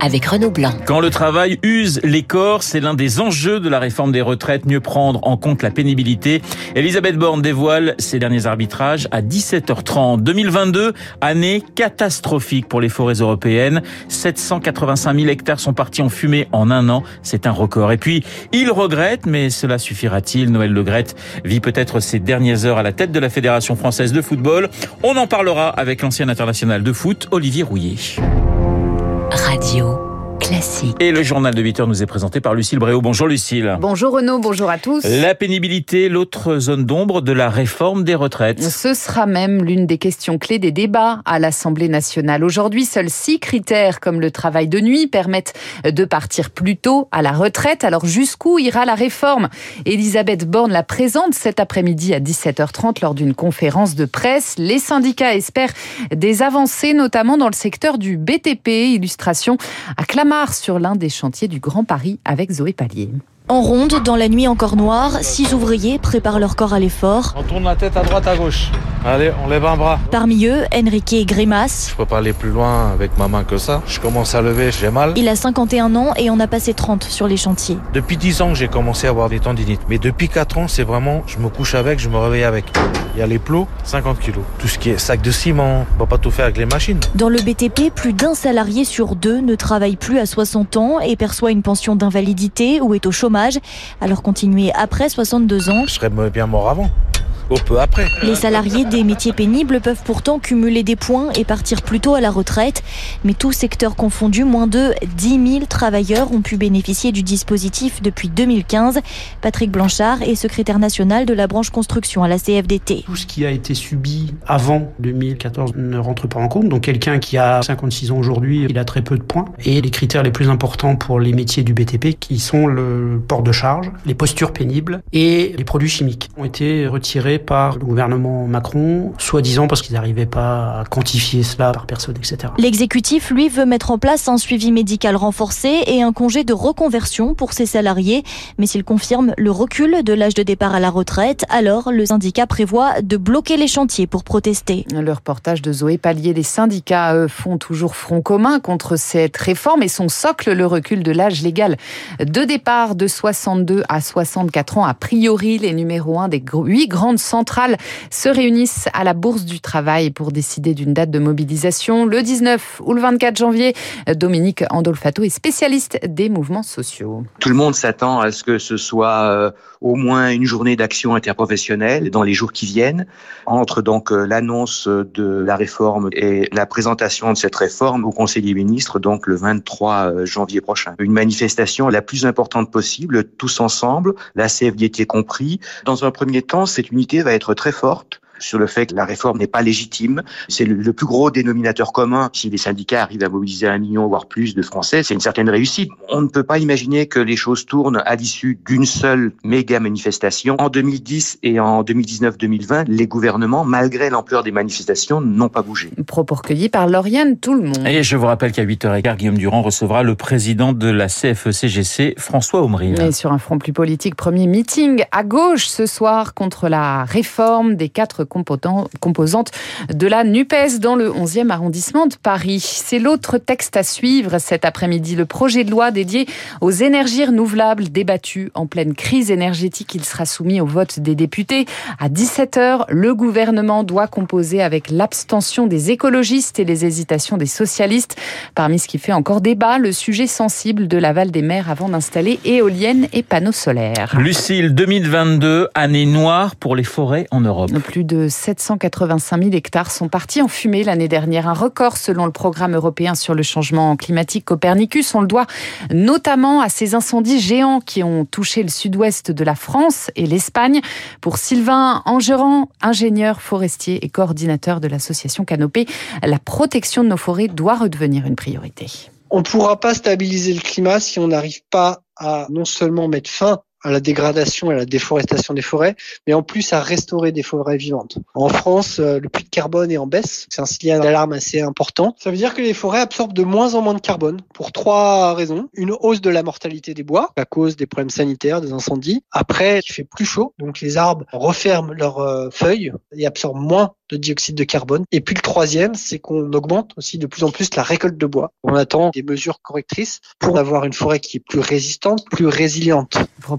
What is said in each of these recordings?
avec Renaud Blanc. Quand le travail use les corps, c'est l'un des enjeux de la réforme des retraites, mieux prendre en compte la pénibilité. Elisabeth Borne dévoile ses derniers arbitrages à 17h30. 2022, année catastrophique pour les forêts européennes. 785 000 hectares sont partis en fumée en un an. C'est un record. Et puis, il regrette, mais cela suffira-t-il? Noël Le vit peut-être ses dernières heures à la tête de la Fédération française de football. On en parlera avec l'ancien international de foot, Olivier Rouillet. Radio. Classique. Et le journal de 8 heures nous est présenté par Lucille Bréau. Bonjour Lucille. Bonjour Renaud, bonjour à tous. La pénibilité, l'autre zone d'ombre de la réforme des retraites. Ce sera même l'une des questions clés des débats à l'Assemblée nationale. Aujourd'hui, seuls six critères comme le travail de nuit permettent de partir plus tôt à la retraite. Alors jusqu'où ira la réforme? Elisabeth Borne la présente cet après-midi à 17h30 lors d'une conférence de presse. Les syndicats espèrent des avancées, notamment dans le secteur du BTP. Illustration à Clamart sur l'un des chantiers du Grand Paris avec Zoé Pallier. En ronde, dans la nuit encore noire, six ouvriers préparent leur corps à l'effort. On tourne la tête à droite, à gauche. Allez, on lève un bras. Parmi eux, Enrique Grimace. Je peux pas aller plus loin avec ma main que ça. Je commence à lever, j'ai mal. Il a 51 ans et en a passé 30 sur les chantiers. Depuis 10 ans que j'ai commencé à avoir des tendinites. Mais depuis 4 ans, c'est vraiment, je me couche avec, je me réveille avec. Il y a les plots, 50 kilos. Tout ce qui est sac de ciment, on va pas tout faire avec les machines. Dans le BTP, plus d'un salarié sur deux ne travaille plus à 60 ans et perçoit une pension d'invalidité ou est au chômage alors continuer après 62 ans. Je serais bien mort avant au peu après. Les salariés des métiers pénibles peuvent pourtant cumuler des points et partir plus tôt à la retraite. Mais tout secteur confondu, moins de 10 000 travailleurs ont pu bénéficier du dispositif depuis 2015. Patrick Blanchard est secrétaire national de la branche construction à la CFDT. Tout ce qui a été subi avant 2014 ne rentre pas en compte. Donc quelqu'un qui a 56 ans aujourd'hui, il a très peu de points. Et les critères les plus importants pour les métiers du BTP, qui sont le port de charge, les postures pénibles et les produits chimiques, ont été retirés par le gouvernement Macron, soi-disant parce qu'ils n'arrivaient pas à quantifier cela par personne, etc. L'exécutif, lui, veut mettre en place un suivi médical renforcé et un congé de reconversion pour ses salariés. Mais s'il confirme le recul de l'âge de départ à la retraite, alors le syndicat prévoit de bloquer les chantiers pour protester. Le reportage de Zoé Pallier, les syndicats eux, font toujours front commun contre cette réforme et son socle, le recul de l'âge légal de départ de 62 à 64 ans. A priori, les numéros 1 des huit grandes centrales se réunissent à la Bourse du Travail pour décider d'une date de mobilisation le 19 ou le 24 janvier. Dominique Andolfato est spécialiste des mouvements sociaux. Tout le monde s'attend à ce que ce soit euh, au moins une journée d'action interprofessionnelle dans les jours qui viennent. Entre donc euh, l'annonce de la réforme et la présentation de cette réforme au Conseil des ministres, donc le 23 euh, janvier prochain. Une manifestation la plus importante possible, tous ensemble, la CFDT compris. Dans un premier temps, cette unité va être très forte sur le fait que la réforme n'est pas légitime. C'est le, plus gros dénominateur commun. Si les syndicats arrivent à mobiliser un million, voire plus de Français, c'est une certaine réussite. On ne peut pas imaginer que les choses tournent à l'issue d'une seule méga manifestation. En 2010 et en 2019-2020, les gouvernements, malgré l'ampleur des manifestations, n'ont pas bougé. Propos recueillis par Lauriane Tout le monde. Et je vous rappelle qu'à 8h15, Guillaume Durand recevra le président de la CFE-CGC, François Aumry. Et sur un front plus politique, premier meeting à gauche ce soir contre la réforme des quatre composante de la NUPES dans le 11e arrondissement de Paris. C'est l'autre texte à suivre cet après-midi, le projet de loi dédié aux énergies renouvelables débattu en pleine crise énergétique. Il sera soumis au vote des députés. À 17h, le gouvernement doit composer avec l'abstention des écologistes et les hésitations des socialistes. Parmi ce qui fait encore débat, le sujet sensible de l'aval des maires avant d'installer éoliennes et panneaux solaires. Lucille, 2022, année noire pour les forêts en Europe. Plus de 785 000 hectares sont partis en fumée l'année dernière. Un record selon le programme européen sur le changement climatique Copernicus. On le doit notamment à ces incendies géants qui ont touché le sud-ouest de la France et l'Espagne. Pour Sylvain Angeran, ingénieur forestier et coordinateur de l'association Canopée, la protection de nos forêts doit redevenir une priorité. On ne pourra pas stabiliser le climat si on n'arrive pas à non seulement mettre fin à la dégradation et à la déforestation des forêts, mais en plus à restaurer des forêts vivantes. En France, euh, le puits de carbone est en baisse. C'est un signal d'alarme assez important. Ça veut dire que les forêts absorbent de moins en moins de carbone pour trois raisons. Une hausse de la mortalité des bois à cause des problèmes sanitaires, des incendies. Après, il fait plus chaud, donc les arbres referment leurs euh, feuilles et absorbent moins de dioxyde de carbone. Et puis le troisième, c'est qu'on augmente aussi de plus en plus la récolte de bois. On attend des mesures correctrices pour avoir une forêt qui est plus résistante, plus résiliente.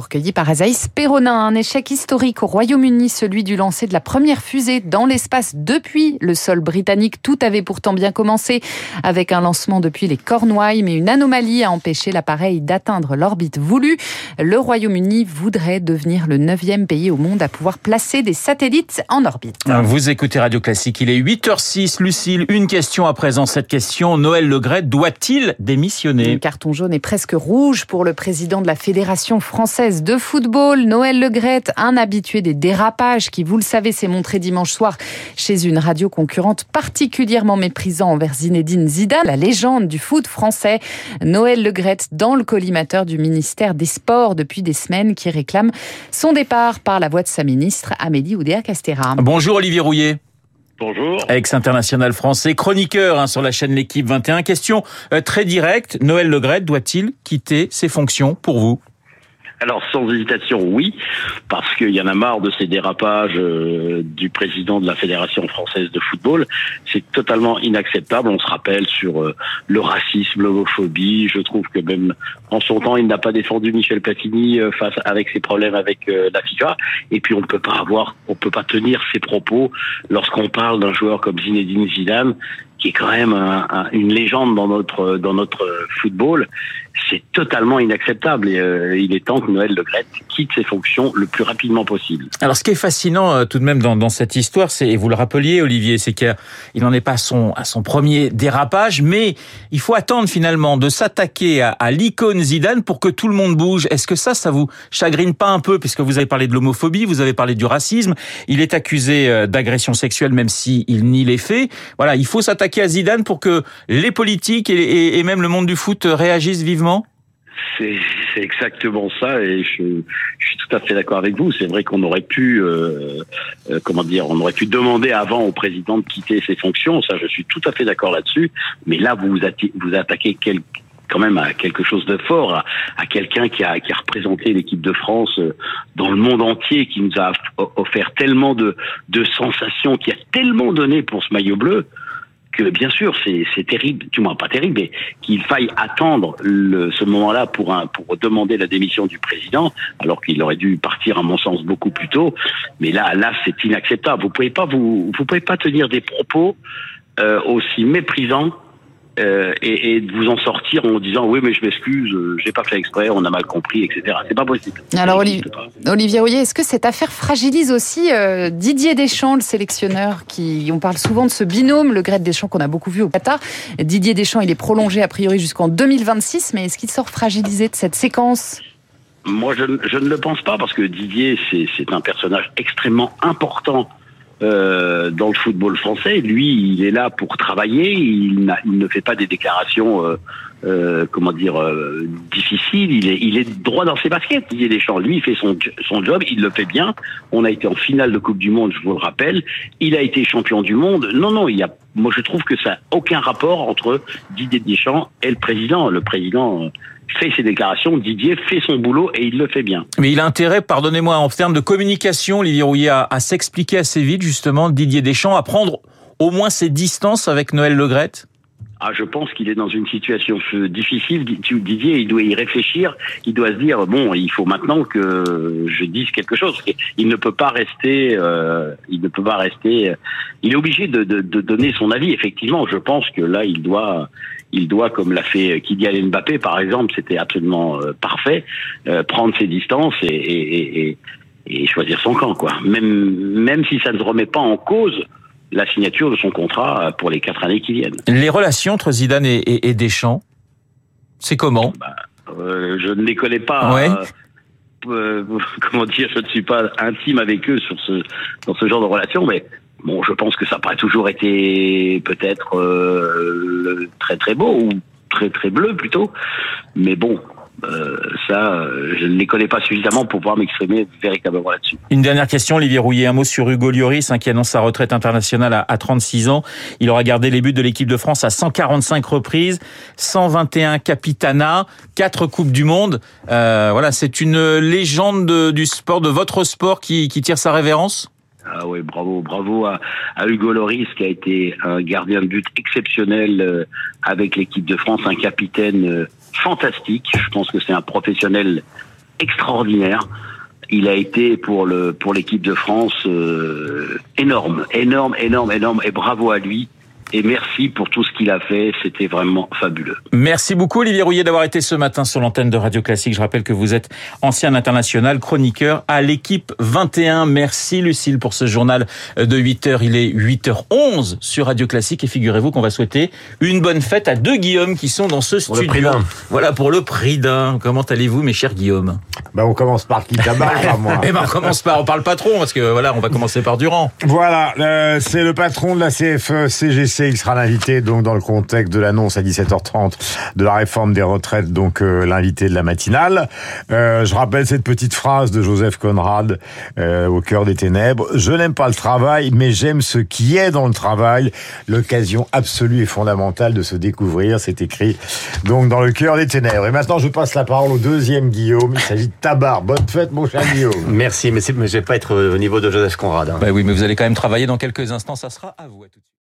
Propos recueillis par Azaïs Perronin. Un échec historique au Royaume-Uni, celui du lancer de la première fusée dans l'espace depuis le sol britannique. Tout avait pourtant bien commencé avec un lancement depuis les Cornouailles, mais une anomalie a empêché l'appareil d'atteindre l'orbite voulue. Le Royaume-Uni voudrait devenir le neuvième pays au monde à pouvoir placer des satellites en orbite. Vous écoutez Radio Classique, il est 8h06. Lucille, une question à présent. Cette question, Noël Legret doit-il démissionner? Le carton jaune est presque rouge pour le président de la Fédération française de football, Noël Legret, un habitué des dérapages qui, vous le savez, s'est montré dimanche soir chez une radio concurrente particulièrement méprisant envers Zinedine Zidane, la légende du foot français. Noël Legret dans le collimateur du ministère des Sports depuis des semaines qui réclame son départ par la voix de sa ministre Amélie Oudéa-Castéra. Bonjour Olivier Rouillet. Bonjour. Ex-international français, chroniqueur hein, sur la chaîne L'équipe 21. Question euh, très directe. Noël Legret doit-il quitter ses fonctions pour vous? Alors sans hésitation, oui, parce qu'il y en a marre de ces dérapages euh, du président de la Fédération française de football. C'est totalement inacceptable. On se rappelle sur euh, le racisme, l'homophobie. Je trouve que même en son temps, il n'a pas défendu Michel Platini euh, face avec ses problèmes avec la FIFA. Et puis on peut pas avoir, on peut pas tenir ses propos lorsqu'on parle d'un joueur comme Zinedine Zidane qui est quand même une légende dans notre dans notre football, c'est totalement inacceptable et euh, il est temps que Noël Le Gret quitte ses fonctions le plus rapidement possible. Alors ce qui est fascinant euh, tout de même dans, cette histoire, c'est et vous le rappeliez Olivier, c'est qu'il n'en est pas à son son premier dérapage, mais il faut attendre finalement de s'attaquer à, l'icône Zidane pour que tout le monde bouge. Est-ce que ça, ça vous chagrine pas un peu puisque vous avez parlé de l'homophobie, vous avez parlé du racisme, il est accusé euh, d'agression sexuelle même si il nie les faits. Voilà, il faut s'attaquer à Zidane pour que les politiques et, même le monde du foot réagissent vivement? C'est exactement ça et je, suis tout à fait d'accord avec vous. C'est vrai qu'on aurait pu, euh, euh, comment dire, on aurait pu demander avant au président de quitter ses fonctions. Ça, je suis tout à fait d'accord là-dessus. Mais là, vous vous attaquez quand même à quelque chose de fort, à, quelqu'un qui a, représenté l'équipe de France euh, dans le monde entier, qui nous a offert tellement de sensations, qui a tellement donné pour ce maillot bleu que bien sûr c'est terrible, du moins pas terrible, mais qu'il faille attendre le, ce moment-là pour pour demander la démission du président, alors qu'il aurait dû partir à mon sens beaucoup plus tôt. Mais là, là c'est inacceptable. Vous pouvez pas vous, vous pouvez pas tenir des propos euh, aussi méprisants euh, et, et, de vous en sortir en disant oui mais je m'excuse, euh, j'ai pas fait exprès, on a mal compris, etc. C'est pas possible. Alors Olivier, Olivier Rouillet, est-ce que cette affaire fragilise aussi euh, Didier Deschamps, le sélectionneur, qui on parle souvent de ce binôme, le Gret Deschamps qu'on a beaucoup vu au Qatar. Didier Deschamps, il est prolongé a priori jusqu'en 2026, mais est-ce qu'il sort fragilisé de cette séquence? Moi, je, je, ne le pense pas parce que Didier, c'est un personnage extrêmement important euh, dans le football français. Lui, il est là pour travailler. Il, il ne fait pas des déclarations, euh, comment dire, euh, difficiles. Il est, il est droit dans ses baskets. Il est des champs. Lui, il fait son, son job. Il le fait bien. On a été en finale de Coupe du Monde, je vous le rappelle. Il a été champion du monde. Non, non, il y a. Moi, je trouve que ça n'a aucun rapport entre Didier Deschamps et le président. Le président euh, fait ses déclarations, Didier fait son boulot et il le fait bien. Mais il a intérêt, pardonnez-moi, en termes de communication, Olivier Rouillet, à, à s'expliquer assez vite, justement, Didier Deschamps, à prendre au moins ses distances avec Noël Legrette? Ah, je pense qu'il est dans une situation difficile. Didier, il doit y réfléchir. Il doit se dire bon, il faut maintenant que je dise quelque chose. Il ne peut pas rester. Euh, il ne peut pas rester. Il est obligé de, de, de, donner son avis. Effectivement, je pense que là, il doit il doit, comme l'a fait Kylian Mbappé par exemple, c'était absolument euh, parfait, euh, prendre ses distances et, et, et, et, choisir son camp, quoi. Même, même si ça ne remet pas en cause la signature de son contrat pour les quatre années qui viennent. Les relations entre Zidane et, Deschamps, c'est comment? Bah, euh, Je ne les connais pas. Ouais. Euh, comment dire, je ne suis pas intime avec eux sur ce, dans ce genre de relation, mais Bon, je pense que ça n'a pas toujours été peut-être euh, très très beau ou très très bleu plutôt, mais bon, Euh, ça, euh, je ne les connais pas suffisamment pour pouvoir m'exprimer véritablement là-dessus. Une dernière question, Olivier Rouillet, un mot sur Hugo Lloris, hein, qui annonce sa retraite internationale à, à 36 ans. Il aura gardé les buts de l'équipe de France à 145 reprises, 121 capitana, 4 coupes du monde. Euh, voilà, c'est une légende de- du sport, de votre sport, qui, qui tire sa révérence? Ah oui, bravo, bravo à, à Hugo Loris qui a été un gardien de but exceptionnel euh, avec l'équipe de France, un capitaine fantastique. Je pense que c'est un professionnel extraordinaire. Il a été pour le pour l'équipe de France euh, énorme, énorme, énorme, énorme, et bravo à lui. Et merci pour tout ce qu'il a fait. C'était vraiment fabuleux. Merci beaucoup Olivier Rouillet d'avoir été ce matin sur l'antenne de Radio Classique. Je rappelle que vous êtes ancien international, chroniqueur à l'équipe 21. Merci Lucille pour ce journal de 8 heures. Il est 8h11 sur Radio Classique et figurez-vous qu'on va souhaiter une bonne fête à deux Guillaume qui sont dans ce le studio. prix d'un. Voilà pour le prix d'un. Comment allez-vous mes chers Guillaume? Bah, on commence par qui tabac, pas moi. Eh ben on commence par on parle patron parce que voilà, on va commencer par Durand. Voilà, euh, c'est le patron de la CFE Qui sera l'invité donc dans le contexte de l'annonce à 17h30 de la réforme des retraites, donc euh, l'invité de la matinale. Euh, je rappelle cette petite phrase de Joseph Conrad euh, au cœur des ténèbres. Je n'aime pas le travail, mais j'aime ce qui est dans le travail. L'occasion absolue et fondamentale de se découvrir, c'est écrit donc dans le cœur des ténèbres. Et maintenant, je passe la parole au deuxième Guillaume. Il s'agit de Tabar. Bonne fête, mon cher Guillaume. Merci, mais, mais je vais pas être au niveau de Joseph Conrad. hein. Bah oui, mais vous allez quand même travailler dans quelques instants. Ça sera à vous. À tout de suite.